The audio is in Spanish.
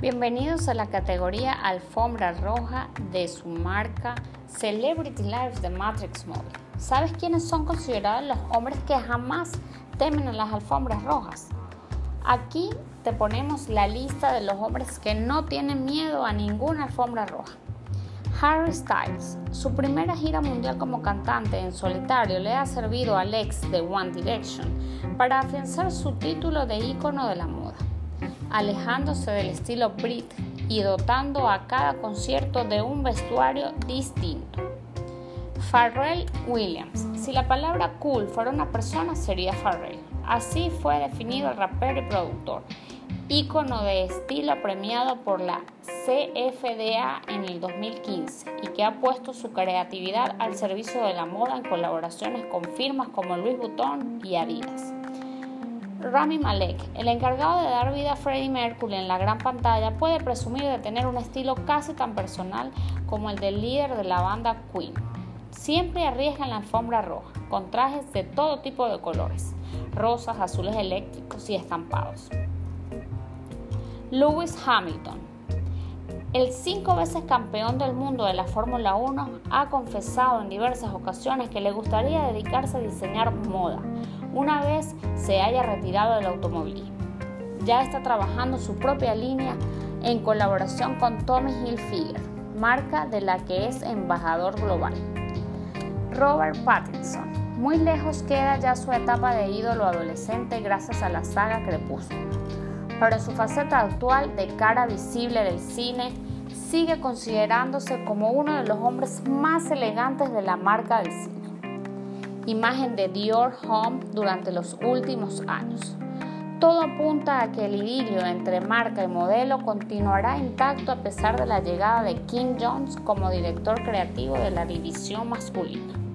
Bienvenidos a la categoría Alfombra Roja de su marca Celebrity Lives de Matrix Mobile. ¿Sabes quiénes son considerados los hombres que jamás temen a las alfombras rojas? Aquí te ponemos la lista de los hombres que no tienen miedo a ninguna alfombra roja. Harry Styles, su primera gira mundial como cantante en solitario le ha servido al ex de One Direction para afianzar su título de ícono de la moda alejándose del estilo Brit y dotando a cada concierto de un vestuario distinto. Pharrell Williams. Si la palabra cool fuera una persona, sería Pharrell. Así fue definido el rapero y productor, ícono de estilo premiado por la CFDA en el 2015 y que ha puesto su creatividad al servicio de la moda en colaboraciones con firmas como Louis Vuitton y Adidas. Rami Malek, el encargado de dar vida a Freddie Mercury en la gran pantalla, puede presumir de tener un estilo casi tan personal como el del líder de la banda Queen. Siempre arriesga en la alfombra roja, con trajes de todo tipo de colores, rosas, azules eléctricos y estampados. Lewis Hamilton, el cinco veces campeón del mundo de la Fórmula 1 ha confesado en diversas ocasiones que le gustaría dedicarse a diseñar moda una vez se haya retirado del automovilismo. Ya está trabajando su propia línea en colaboración con Tommy Hilfiger, marca de la que es embajador global. Robert Pattinson. Muy lejos queda ya su etapa de ídolo adolescente gracias a la saga Crepúsculo. Pero su faceta actual de cara visible del cine sigue considerándose como uno de los hombres más elegantes de la marca del cine imagen de Dior Home durante los últimos años. Todo apunta a que el idilio entre marca y modelo continuará intacto a pesar de la llegada de Kim Jones como director creativo de la división masculina.